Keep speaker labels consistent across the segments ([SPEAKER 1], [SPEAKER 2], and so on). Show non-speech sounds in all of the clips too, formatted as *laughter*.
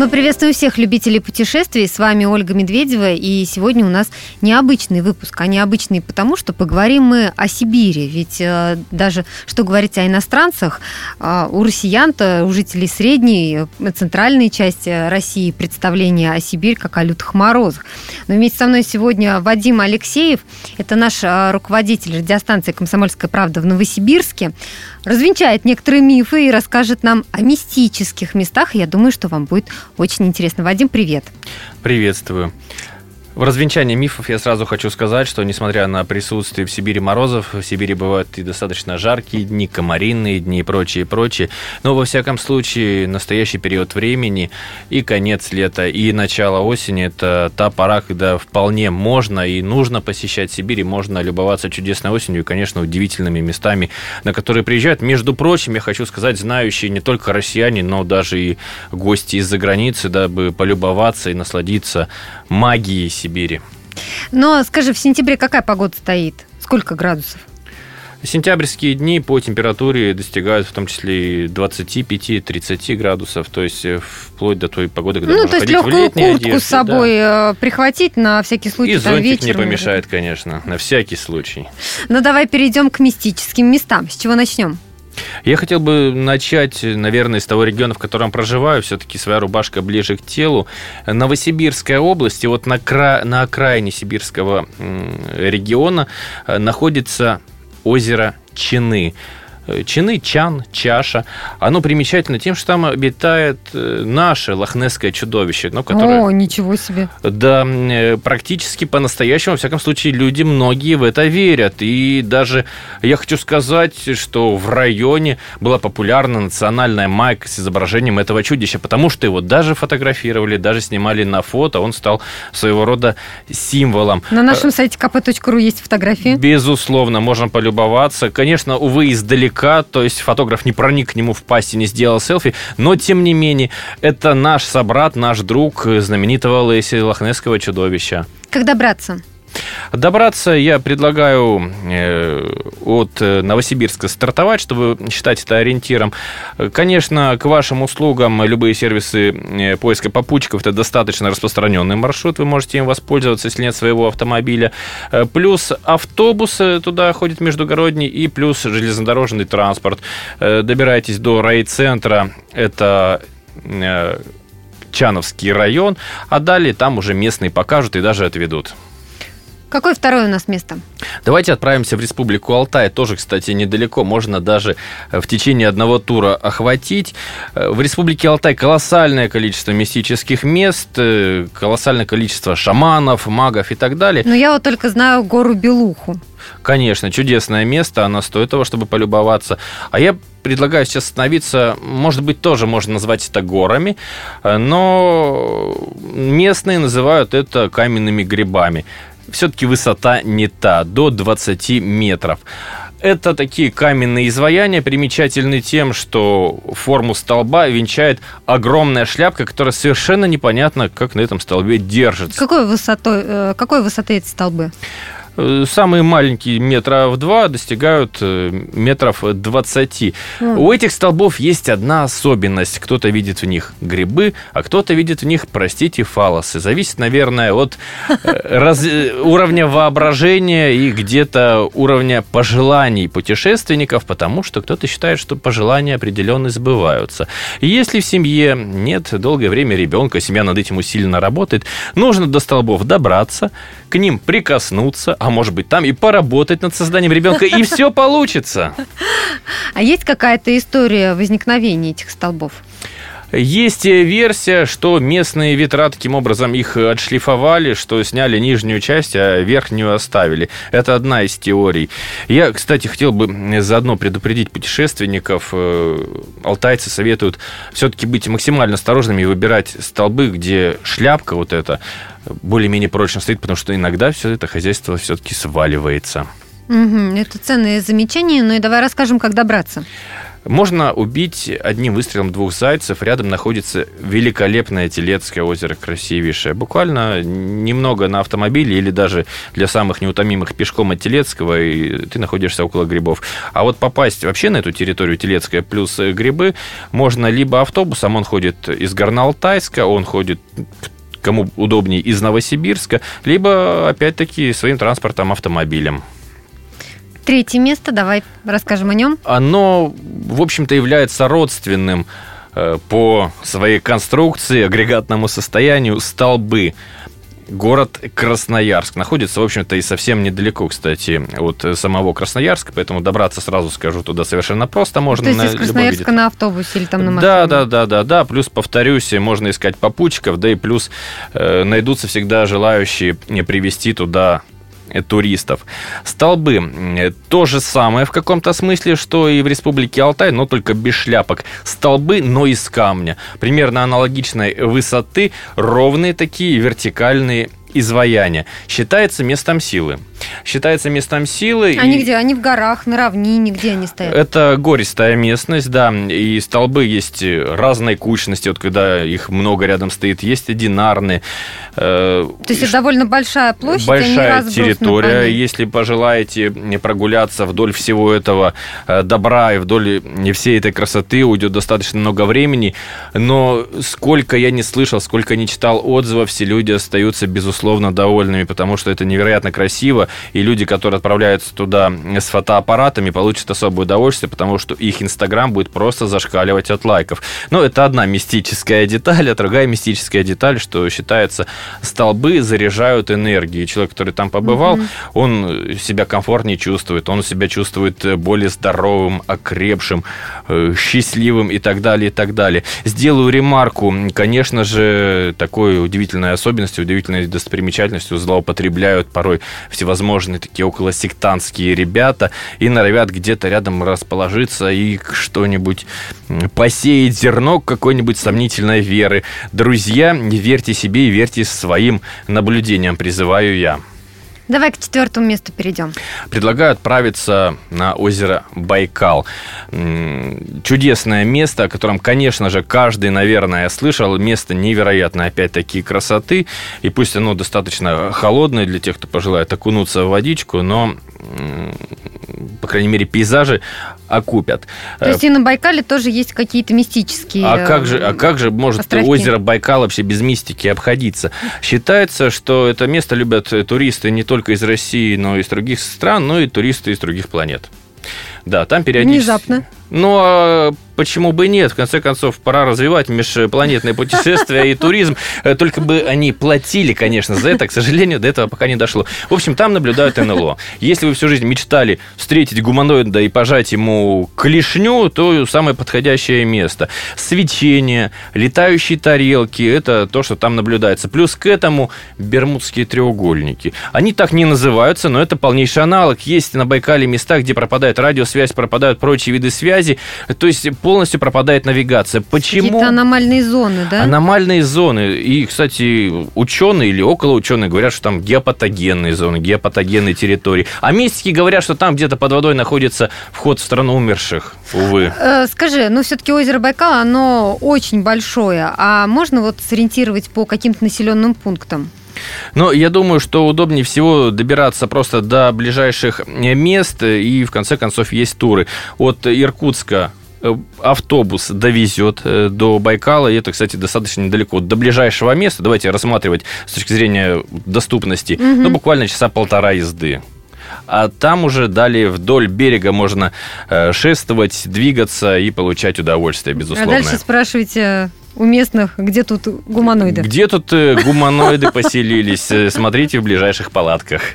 [SPEAKER 1] Мы приветствуем всех любителей путешествий. С вами Ольга Медведева. И сегодня у нас необычный выпуск. А необычный потому, что поговорим мы о Сибири. Ведь э, даже, что говорить о иностранцах, э, у россиян-то, у жителей средней, э, центральной части России представление о Сибири как о лютых морозах. Но вместе со мной сегодня Вадим Алексеев. Это наш руководитель радиостанции «Комсомольская правда» в Новосибирске. Развенчает некоторые мифы и расскажет нам о мистических местах. Я думаю, что вам будет очень интересно. Вадим, привет.
[SPEAKER 2] Приветствую. В развенчании мифов я сразу хочу сказать, что несмотря на присутствие в Сибири морозов, в Сибири бывают и достаточно жаркие дни, комаринные дни и прочее, прочее. Но во всяком случае, настоящий период времени и конец лета, и начало осени – это та пора, когда вполне можно и нужно посещать Сибирь, и можно любоваться чудесной осенью и, конечно, удивительными местами, на которые приезжают. Между прочим, я хочу сказать, знающие не только россияне, но даже и гости из-за границы, дабы полюбоваться и насладиться магией Сибири.
[SPEAKER 1] Но скажи, в сентябре какая погода стоит? Сколько градусов?
[SPEAKER 2] Сентябрьские дни по температуре достигают в том числе и 25-30 градусов, то есть э, вплоть до той погоды, когда
[SPEAKER 1] ну,
[SPEAKER 2] можно
[SPEAKER 1] то есть легкую куртку
[SPEAKER 2] одежде,
[SPEAKER 1] с собой
[SPEAKER 2] да.
[SPEAKER 1] э, прихватить на всякий случай.
[SPEAKER 2] И
[SPEAKER 1] там,
[SPEAKER 2] зонтик
[SPEAKER 1] вечером,
[SPEAKER 2] не
[SPEAKER 1] может.
[SPEAKER 2] помешает, конечно, на всякий случай.
[SPEAKER 1] Ну, давай перейдем к мистическим местам. С чего начнем?
[SPEAKER 2] Я хотел бы начать, наверное, с того региона, в котором проживаю. Все-таки своя рубашка ближе к телу. Новосибирская область, и вот на, кра... на окраине сибирского региона э, находится озеро Чины. Э, Чины, чан, чаша. Оно примечательно тем, что там обитает э, наше лохнесское чудовище, ну, которое...
[SPEAKER 1] О, ничего себе.
[SPEAKER 2] Да, э, практически по-настоящему, во всяком случае, люди многие в это верят. И даже я хочу сказать, что в районе была популярна национальная майка с изображением этого чудища, потому что его даже фотографировали, даже снимали на фото, он стал своего рода символом.
[SPEAKER 1] На нашем сайте kp.ru есть фотографии.
[SPEAKER 2] Безусловно, можно полюбоваться. Конечно, увы, издалека, то есть фотограф не проник к нему в пасть и не сделал селфи, но, тем не менее, это наш собрат, наш друг знаменитого Леси Лохнесского чудовища.
[SPEAKER 1] Как добраться?
[SPEAKER 2] Добраться я предлагаю э, от э, Новосибирска стартовать, чтобы считать это ориентиром. Конечно, к вашим услугам любые сервисы э, поиска попутчиков – это достаточно распространенный маршрут, вы можете им воспользоваться, если нет своего автомобиля. Плюс автобусы туда ходят междугородний, и плюс железнодорожный транспорт. Добираетесь до райцентра, это Чановский район, а далее там уже местные покажут и даже отведут.
[SPEAKER 1] Какое второе у нас место?
[SPEAKER 2] Давайте отправимся в Республику Алтай. Тоже, кстати, недалеко. Можно даже в течение одного тура охватить. В Республике Алтай колоссальное количество мистических мест, э, колоссальное количество шаманов, магов и так далее.
[SPEAKER 1] Ну, я вот только знаю гору Белуху.
[SPEAKER 2] Конечно, чудесное место, она стоит того, чтобы полюбоваться. А я предлагаю сейчас остановиться, может быть, тоже можно назвать это горами, но местные называют это каменными грибами. Все-таки высота не та, до 20 метров. Это такие каменные изваяния, примечательны тем, что форму столба венчает огромная шляпка, которая совершенно непонятно, как на этом столбе держится.
[SPEAKER 1] Какой высотой, э, какой высоты эти столбы?
[SPEAKER 2] Э, Самые маленькие метра в два достигают э, метров 20.
[SPEAKER 1] Mm.
[SPEAKER 2] У этих столбов есть одна особенность. Кто-то видит в них грибы, а кто-то видит в них, простите, фалосы. Зависит, наверное, от э, *laughs* раз- уровня воображения и где-то уровня пожеланий путешественников, потому что кто-то считает, что пожелания определенно сбываются. И если в семье нет долгое время ребенка, семья над этим усиленно работает, нужно до столбов добраться, к ним прикоснуться, а может быть там и поработать над созданием ребенка, и все получится.
[SPEAKER 1] А есть какая-то история возникновения этих столбов?
[SPEAKER 2] Есть версия, что местные ветра таким образом их отшлифовали, что сняли нижнюю часть, а верхнюю оставили. Это одна из теорий. Я, кстати, хотел бы заодно предупредить путешественников. Э, Алтайцы советуют все-таки быть максимально осторожными и выбирать столбы, где шляпка вот эта более-менее прочно стоит, потому что иногда все это хозяйство все-таки сваливается.
[SPEAKER 1] Мгм, это ценные замечания, ну и давай расскажем, как добраться.
[SPEAKER 2] Можно убить одним выстрелом двух зайцев. Рядом находится великолепное Телецкое озеро, красивейшее. Буквально немного на автомобиле или даже для самых неутомимых пешком от Телецкого, и ты находишься около грибов. А вот попасть вообще на эту территорию Телецкая плюс грибы можно либо автобусом, он ходит из Горно-Алтайска, он ходит кому удобнее, из Новосибирска, либо, опять-таки, своим транспортом, автомобилем.
[SPEAKER 1] Третье место, давай расскажем о нем.
[SPEAKER 2] Оно, в общем-то, является родственным э, по своей конструкции, агрегатному состоянию столбы. Город Красноярск находится, в общем-то, и совсем недалеко, кстати, от самого Красноярска, поэтому добраться сразу скажу туда совершенно просто можно.
[SPEAKER 1] То есть из Красноярска на автобусе или там на машине?
[SPEAKER 2] Да, да, да, да, да. Плюс повторюсь, можно искать попутчиков, да и плюс э, найдутся всегда желающие привести туда Э, туристов. Столбы э, то же самое в каком-то смысле, что и в Республике Алтай, но только без шляпок. Столбы, но из камня. Примерно аналогичной высоты, ровные такие вертикальные изваяния. Считается местом силы считается местом силы.
[SPEAKER 1] Они и... где? Они в горах, на равнине, где они стоят?
[SPEAKER 2] Это гористая местность, да, и столбы есть разной кучности, вот когда их много рядом стоит, есть одинарные.
[SPEAKER 1] Э, То есть это довольно большая площадь,
[SPEAKER 2] Большая территория, если пожелаете прогуляться вдоль всего этого э, добра и вдоль всей этой красоты, уйдет достаточно много времени, но сколько я не слышал, сколько не читал отзывов, все люди остаются, безусловно, довольными, потому что это невероятно красиво, и люди, которые отправляются туда с фотоаппаратами, получат особое удовольствие, потому что их Инстаграм будет просто зашкаливать от лайков. Но это одна мистическая деталь, а другая мистическая деталь, что считается, столбы заряжают энергией. Человек, который там побывал, mm-hmm. он себя комфортнее чувствует, он себя чувствует более здоровым, окрепшим, э, счастливым и так далее, и так далее. Сделаю ремарку, конечно же, такой удивительной особенностью, удивительной достопримечательностью злоупотребляют порой всевозможные всевозможные такие околосектантские ребята и норовят где-то рядом расположиться и что-нибудь посеять зерно какой-нибудь сомнительной веры. Друзья, верьте себе и верьте своим наблюдениям, призываю я.
[SPEAKER 1] Давай к четвертому месту перейдем.
[SPEAKER 2] Предлагаю отправиться на озеро Байкал. Чудесное место, о котором, конечно же, каждый, наверное, слышал. Место невероятной, опять-таки, красоты. И пусть оно достаточно холодное для тех, кто пожелает окунуться в водичку, но по крайней мере, пейзажи окупят.
[SPEAKER 1] То есть и на Байкале тоже есть какие-то мистические
[SPEAKER 2] А как же, а как же может островки? озеро Байкал вообще без мистики обходиться? Считается, что это место любят туристы не только из России, но и из других стран, но и туристы из других планет. Да, там периодически...
[SPEAKER 1] Внезапно.
[SPEAKER 2] Ну, а почему бы нет? В конце концов, пора развивать межпланетные путешествия и туризм. Э, только бы они платили, конечно, за это. К сожалению, до этого пока не дошло. В общем, там наблюдают НЛО. Если вы всю жизнь мечтали встретить гуманоида и пожать ему клешню, то самое подходящее место. Свечение, летающие тарелки – это то, что там наблюдается. Плюс к этому бермудские треугольники. Они так не называются, но это полнейший аналог. Есть на Байкале места, где пропадает радиосвязь, пропадают прочие виды связи. То есть полностью пропадает навигация. Почему?
[SPEAKER 1] Какие-то аномальные зоны, да?
[SPEAKER 2] Аномальные зоны. И, кстати, ученые или около ученые говорят, что там геопатогенные зоны, геопатогенные территории. А мистики говорят, что там где-то под водой находится вход в страну умерших. Увы.
[SPEAKER 1] Э, скажи, ну все-таки озеро Байкал, оно очень большое. А можно вот сориентировать по каким-то населенным пунктам?
[SPEAKER 2] Но я думаю, что удобнее всего добираться просто до ближайших мест, и в конце концов есть туры. От Иркутска автобус довезет э, до Байкала, и это, кстати, достаточно недалеко. До ближайшего места, давайте рассматривать с точки зрения доступности, угу. ну, буквально часа полтора езды. А там уже далее вдоль берега можно э, шествовать, двигаться и получать удовольствие, безусловно.
[SPEAKER 1] А дальше спрашивайте у местных, где тут гуманоиды?
[SPEAKER 2] Где тут гуманоиды поселились? Смотрите в ближайших палатках. *laughs*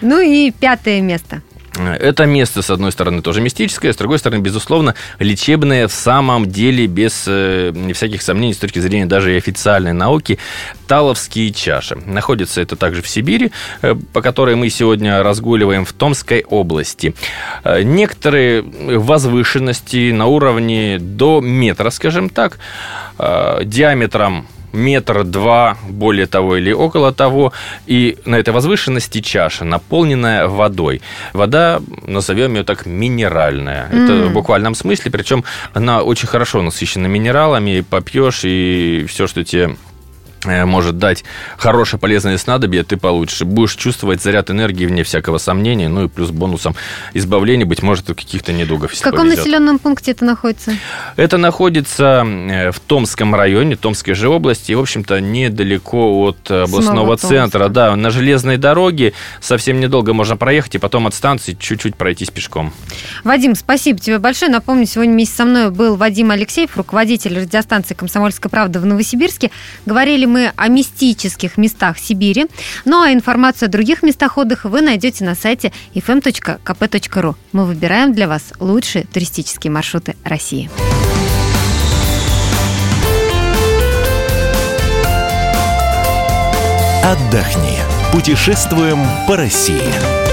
[SPEAKER 1] Ну и пятое место.
[SPEAKER 2] Это место, с одной стороны, тоже мистическое, с другой стороны, безусловно, лечебное в самом деле, без э, всяких сомнений, с точки зрения даже и официальной науки, Таловские чаши. Находится это также в Сибири, э, по которой мы сегодня разгуливаем в Томской области. Э, некоторые возвышенности на уровне до метра, скажем так, э, диаметром метр-два, более того или около того, и на этой возвышенности чаша, наполненная водой. Вода, назовем ее так, минеральная. Mm. Это в буквальном смысле, причем она очень хорошо насыщена минералами, попьешь, и все, что тебе может дать хорошее полезное снадобье, ты получишь. Будешь чувствовать заряд энергии вне всякого сомнения, ну и плюс бонусом избавления, быть может, от каких-то недугов.
[SPEAKER 1] В каком повезет. населенном пункте это находится?
[SPEAKER 2] Это находится э, в Томском районе, Томской же области, и, в общем-то, недалеко от областного центра. Да, на железной дороге совсем недолго можно проехать, и потом от станции чуть-чуть пройтись пешком.
[SPEAKER 1] Вадим, спасибо тебе большое. Напомню, сегодня вместе со мной был Вадим Алексеев, руководитель радиостанции «Комсомольская правда» в Новосибирске. Говорили мы о мистических местах Сибири. Ну а информацию о других местах отдыха вы найдете на сайте fm.kp.ru. Мы выбираем для вас лучшие туристические маршруты России.
[SPEAKER 3] Отдохни. Путешествуем по России.